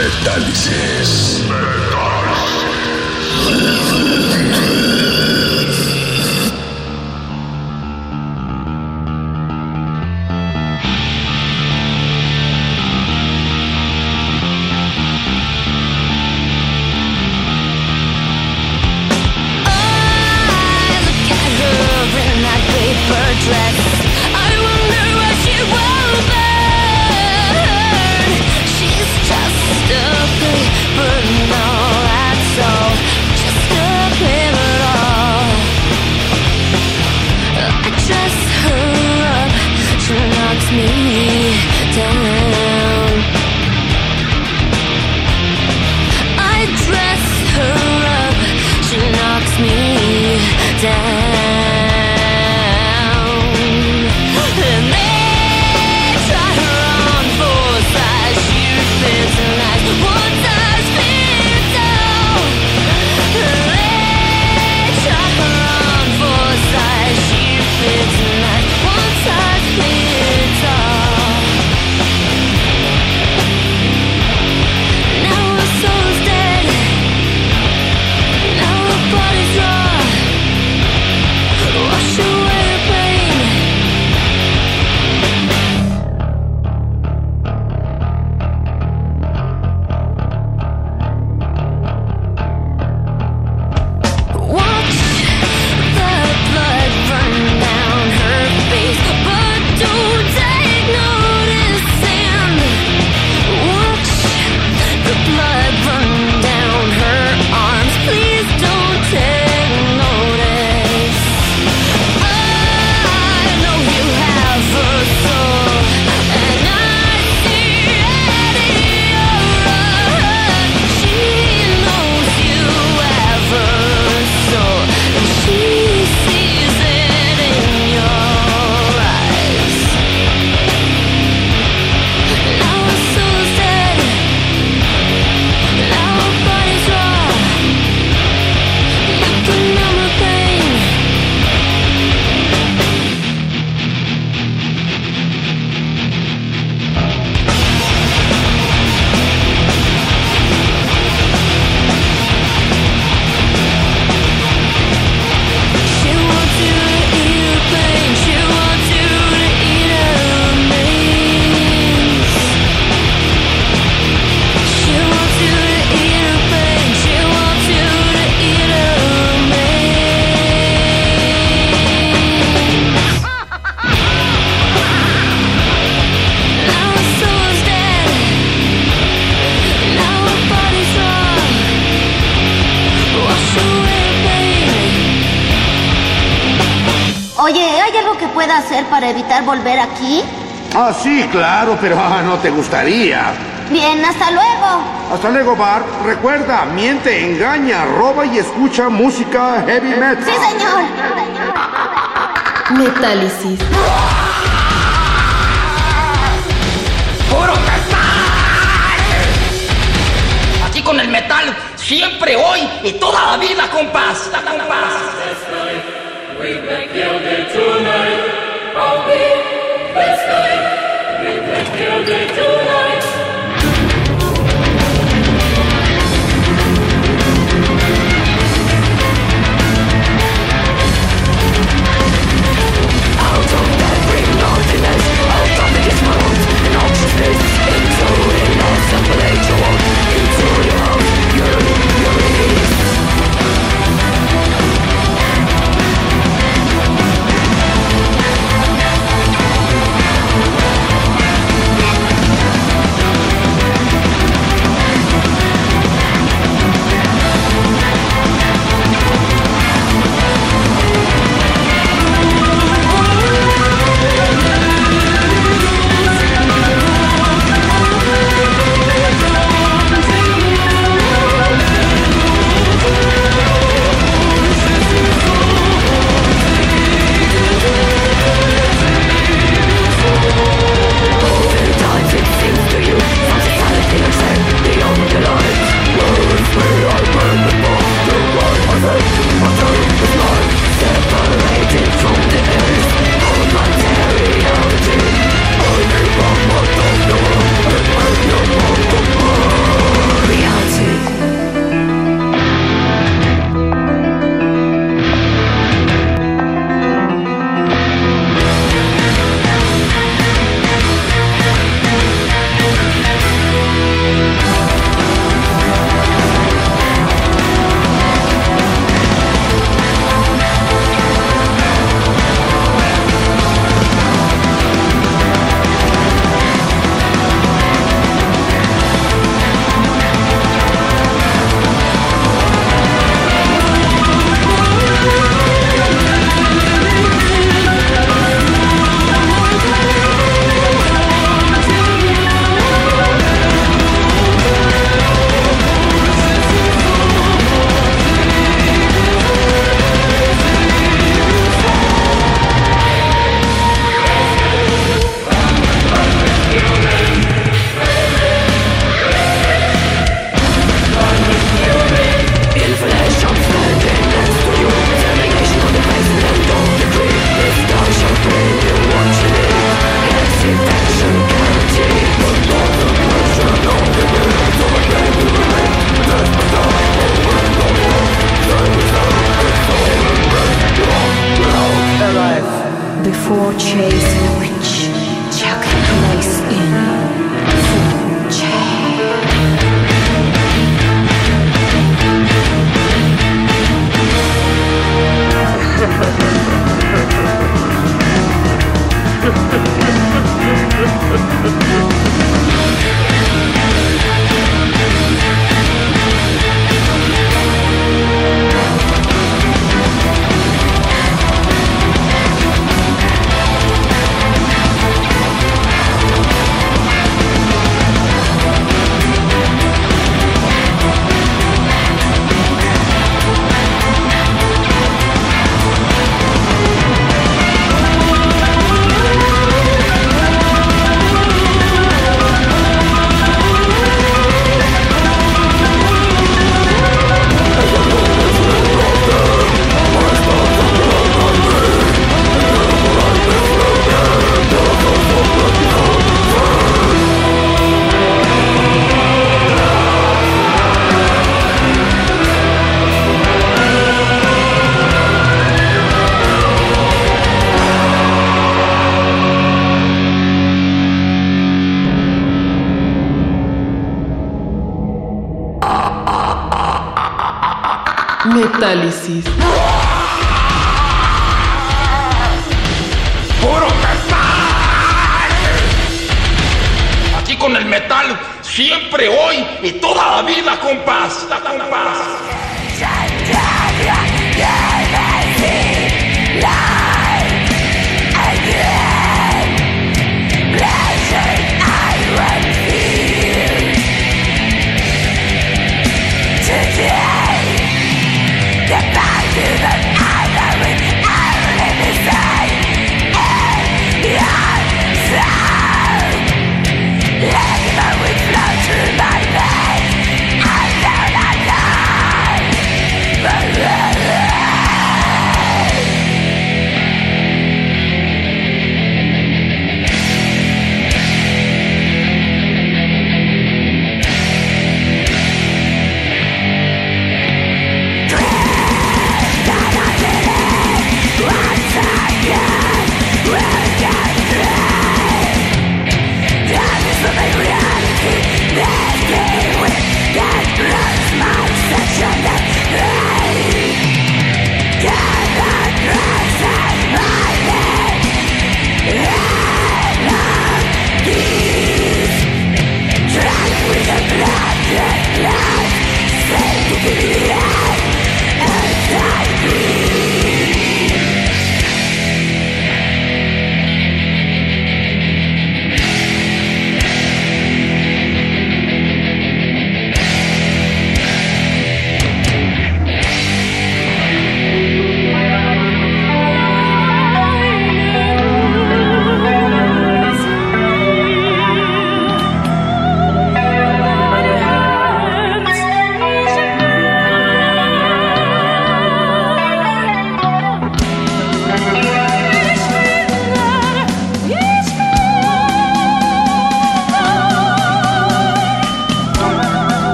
Metálisis. I Oye, ¿hay algo que pueda hacer para evitar volver aquí? Ah, sí, claro, pero ah, no te gustaría. Bien, hasta luego. Hasta luego, Bar. Recuerda, miente, engaña, roba y escucha música heavy metal. Sí, señor. Metálisis. ¡Puro metal! Aquí con el metal, siempre, hoy y toda la vida, compás. compás. Tonight, I'll be this night. We play till day tonight.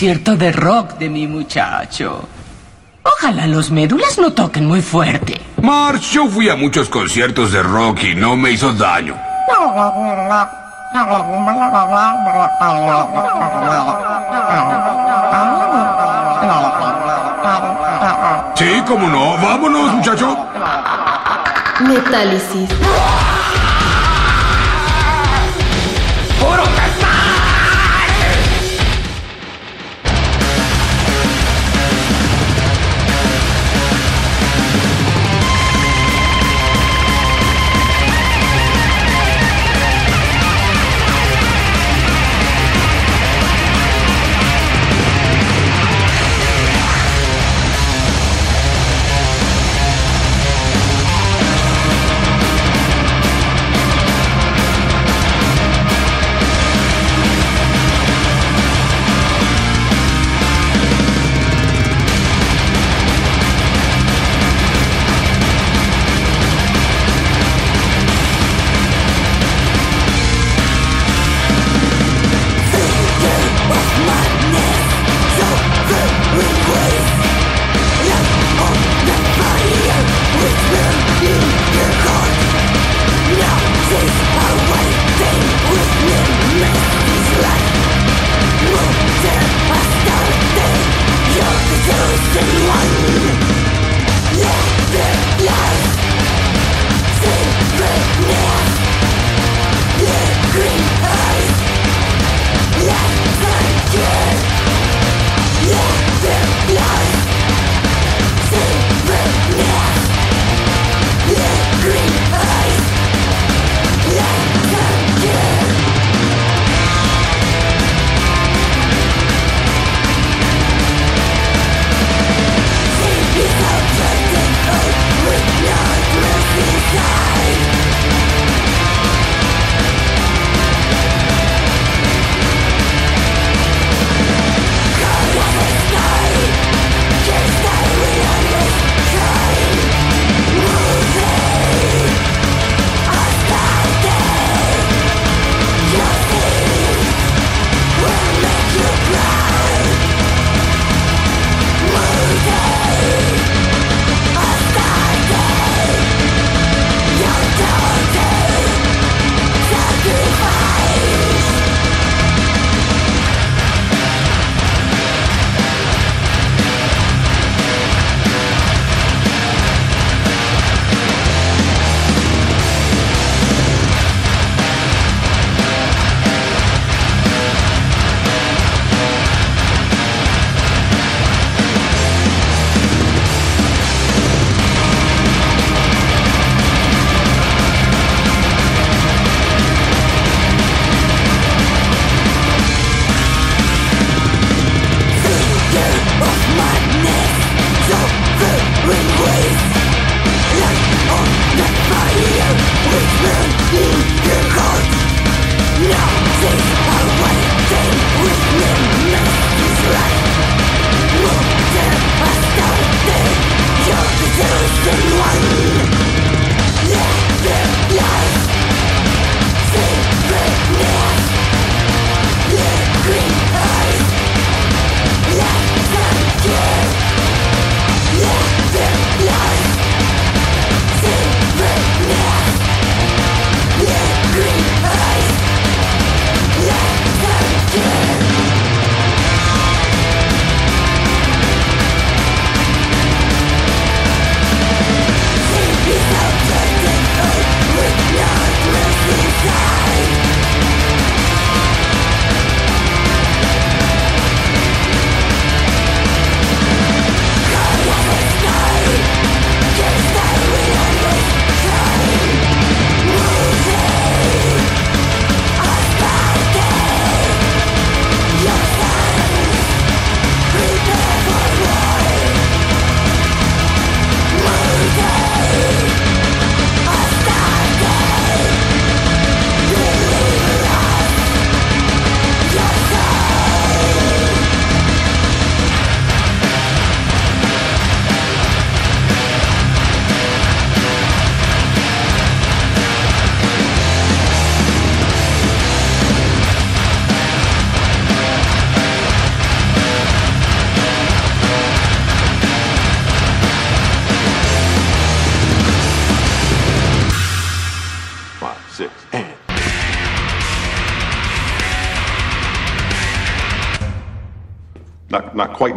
Concierto de rock de mi muchacho. Ojalá los médulas no toquen muy fuerte. March, yo fui a muchos conciertos de rock y no me hizo daño. Sí, cómo no. Vámonos, muchacho. Metálisis.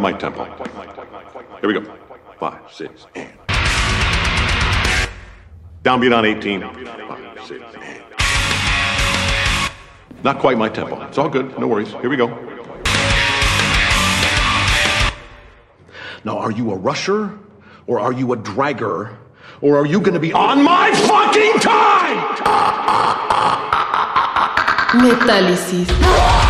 My tempo. Here we go. Five, six, and. Downbeat on 18. Five, six, and. Not quite my tempo. It's all good. No worries. Here we go. Now, are you a rusher or are you a dragger? Or are you going to be on my fucking time? Metálisis.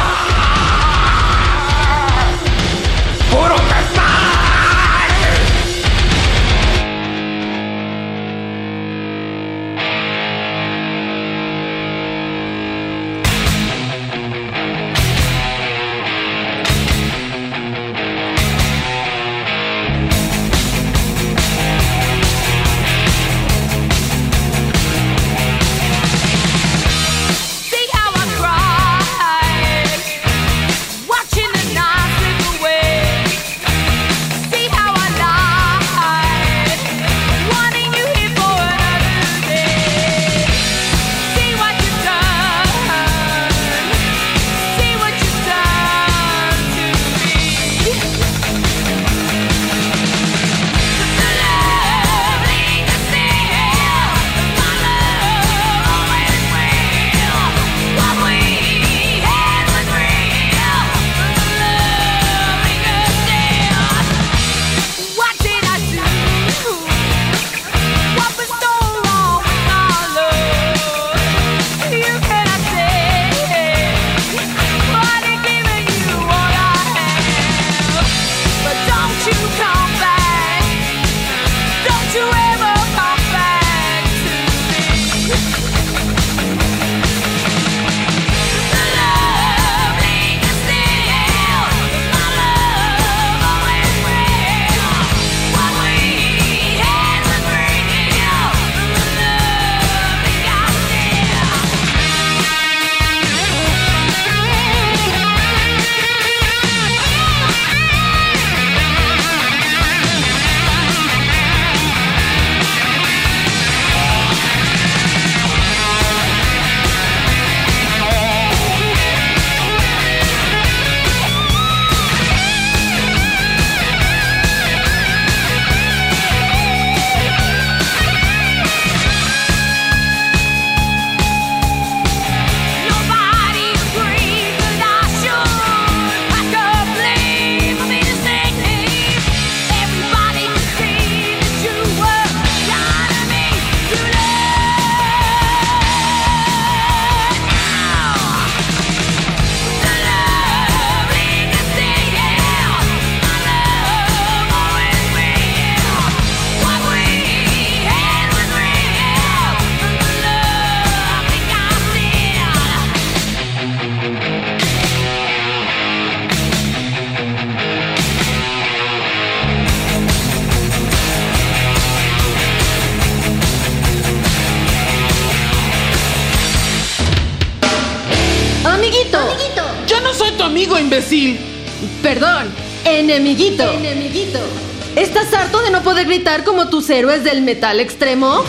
Como tus héroes del metal extremo?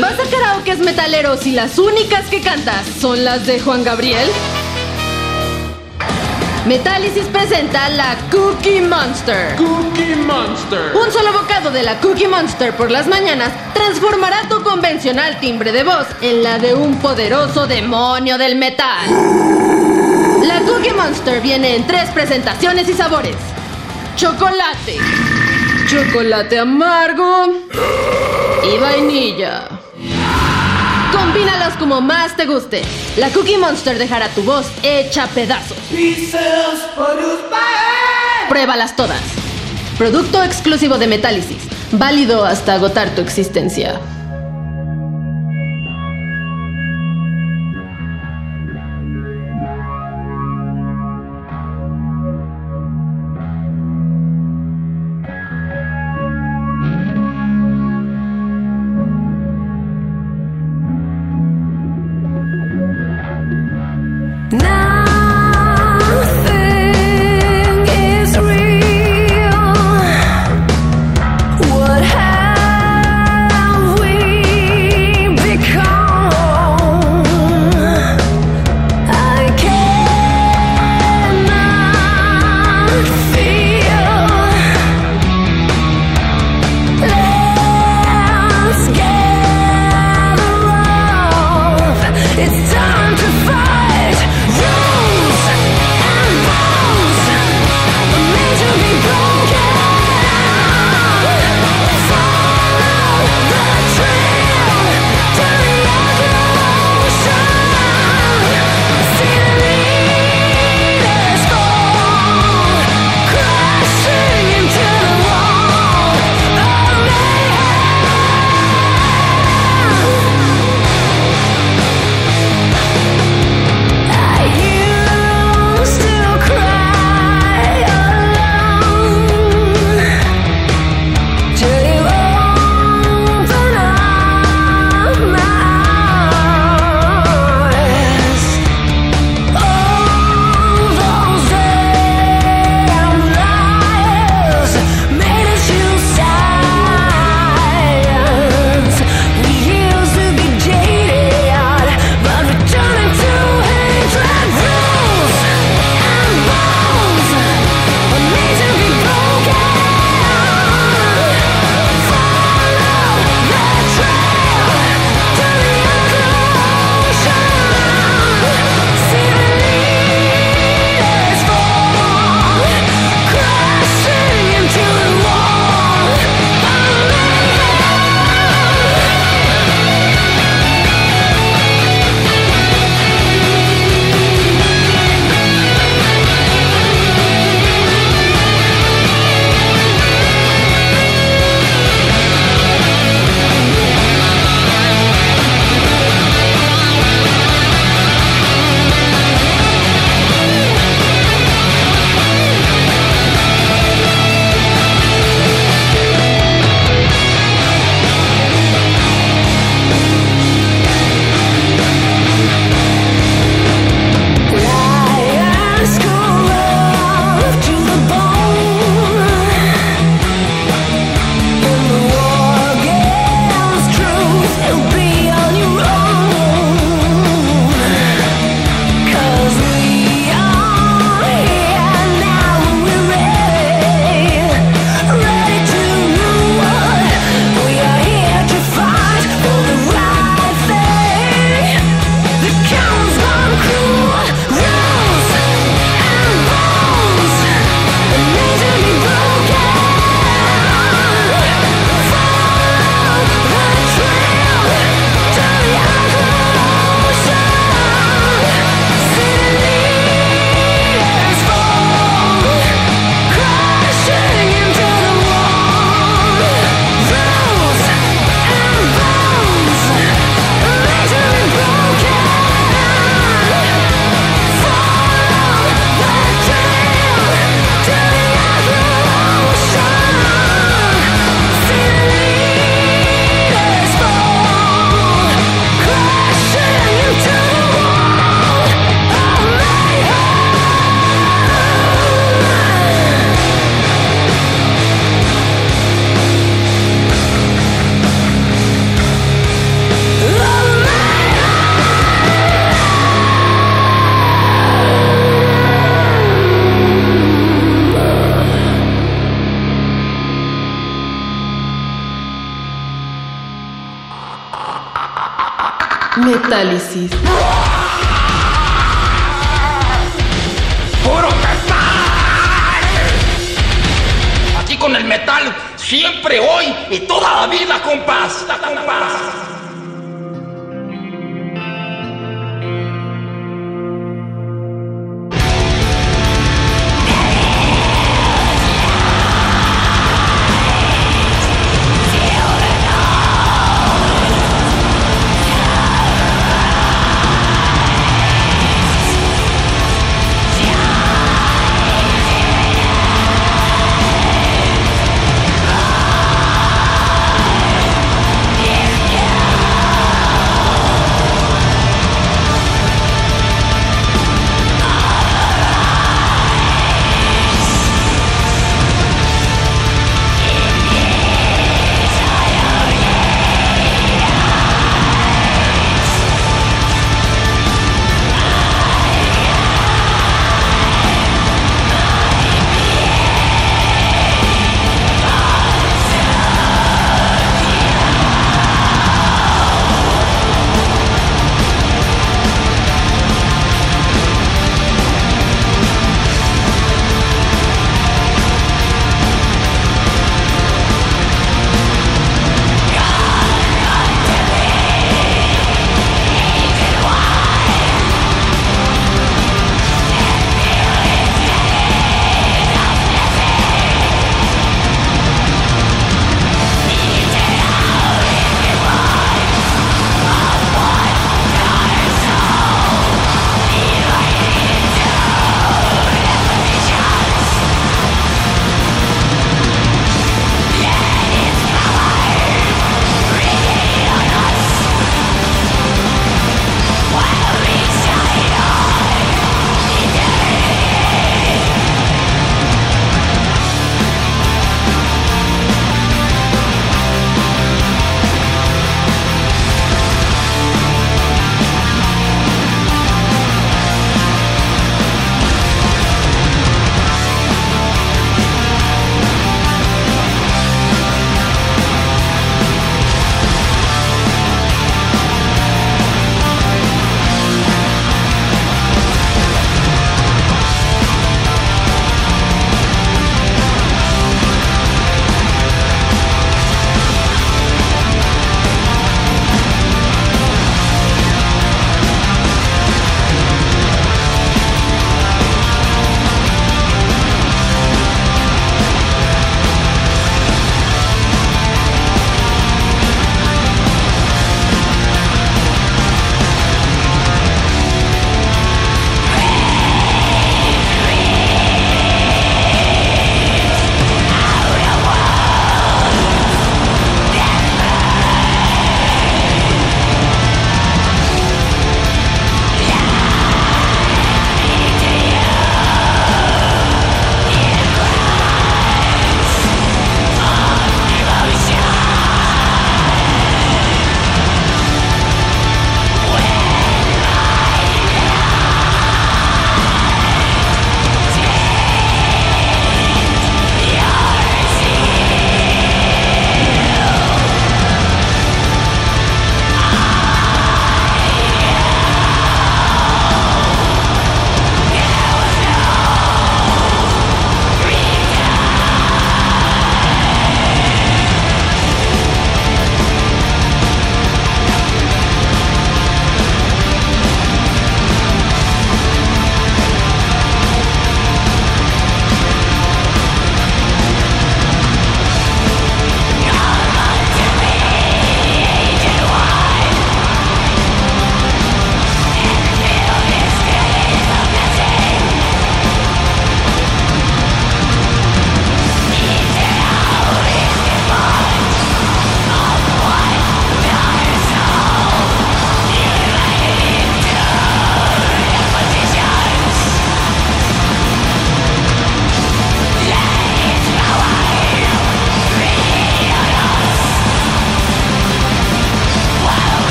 ¿Vas a karaokes metaleros y las únicas que cantas son las de Juan Gabriel? Metálisis presenta la Cookie Monster. Cookie Monster. Un solo bocado de la Cookie Monster por las mañanas transformará tu convencional timbre de voz en la de un poderoso demonio del metal. La Cookie Monster viene en tres presentaciones y sabores. Chocolate, chocolate amargo y vainilla. Combínalos como más te guste. La Cookie Monster dejará tu voz hecha pedazos. Pruébalas todas. Producto exclusivo de Metálisis. Válido hasta agotar tu existencia.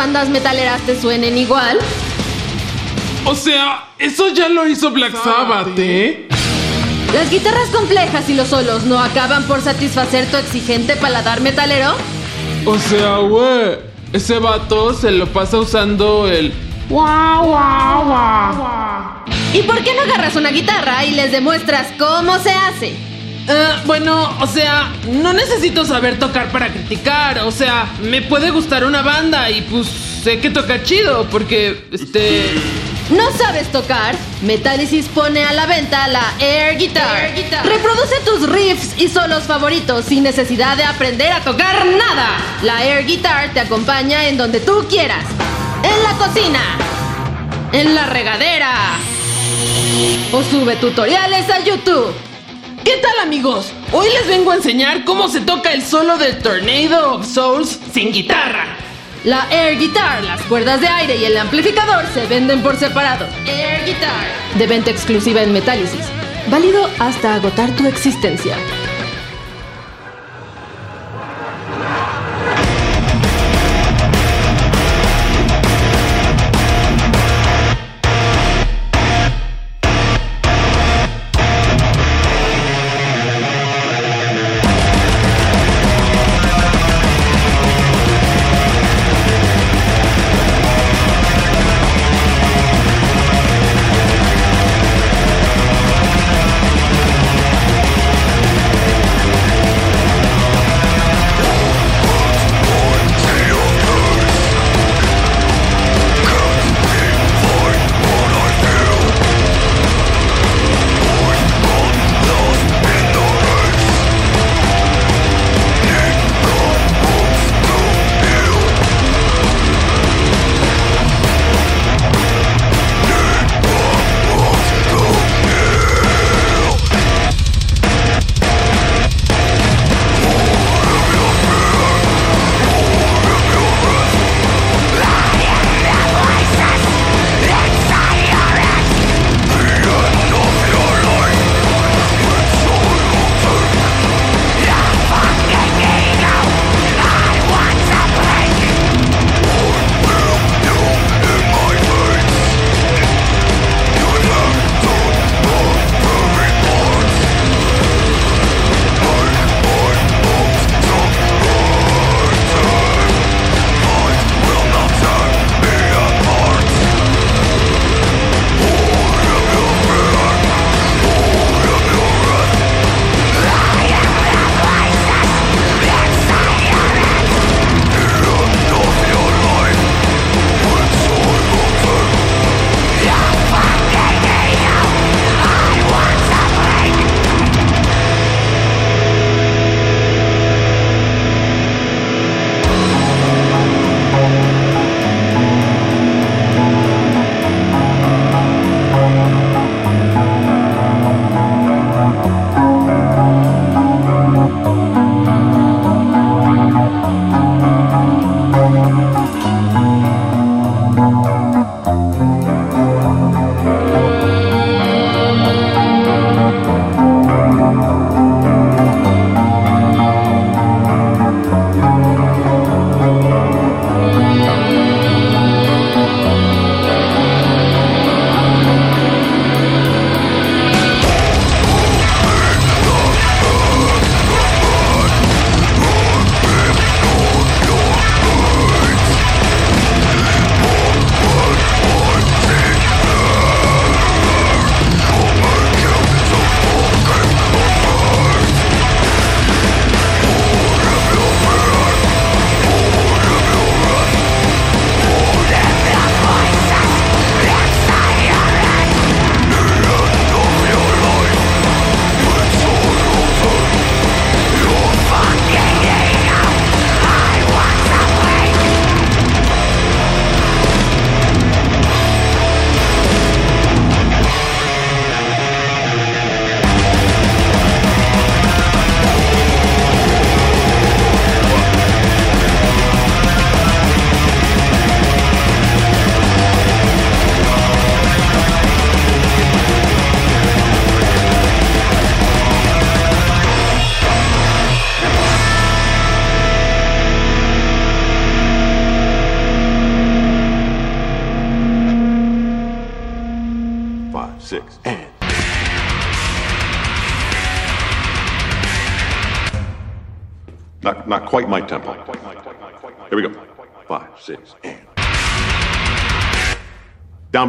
Bandas metaleras te suenen igual? O sea, eso ya lo hizo Black Sabbath, ¿eh? ¿Las guitarras complejas y los solos no acaban por satisfacer tu exigente paladar metalero? O sea, güey, ese vato se lo pasa usando el... Guau, guau, guau. ¿Y por qué no agarras una guitarra y les demuestras cómo se hace? Eh, bueno, o sea, no necesito saber tocar para criticar. O sea, me puede gustar una banda y pues sé que toca chido porque, este... ¿No sabes tocar? Metallicis pone a la venta la Air Guitar. Reproduce tus riffs y solos favoritos sin necesidad de aprender a tocar nada. La Air Guitar te acompaña en donde tú quieras. En la cocina. En la regadera. O sube tutoriales a YouTube. ¿Qué tal amigos? Hoy les vengo a enseñar cómo se toca el solo de Tornado of Souls sin guitarra. La Air Guitar, las cuerdas de aire y el amplificador se venden por separado. Air Guitar. De venta exclusiva en Metálisis. Válido hasta agotar tu existencia.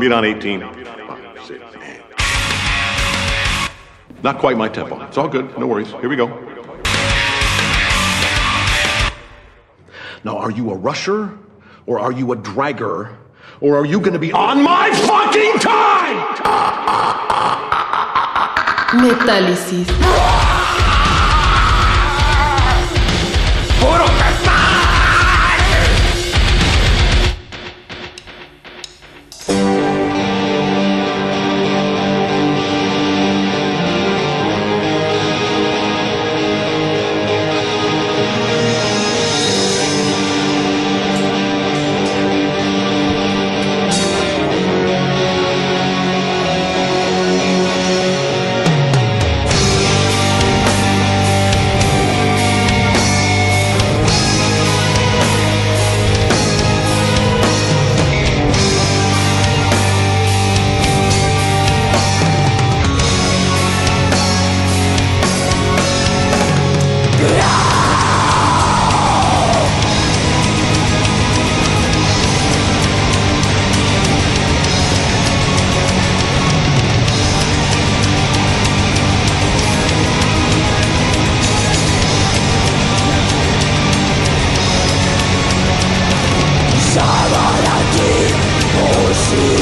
Downbeat on 18. Five, six. Not quite my tempo. It's all good. No worries. Here we go. Now, are you a rusher or are you a dragger? Or are you going to be on my fucking time? Metálisis. しばら欲しい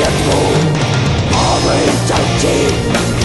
get full Our identity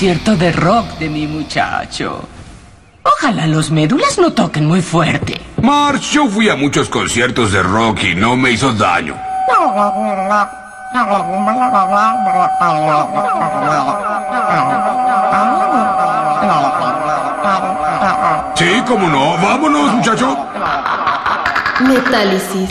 concierto de rock de mi muchacho. Ojalá los médulas no toquen muy fuerte. March, yo fui a muchos conciertos de rock y no me hizo daño. Sí, cómo no. Vámonos, muchacho. Metálisis.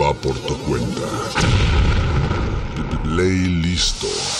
va por tu cuenta. Ley listo.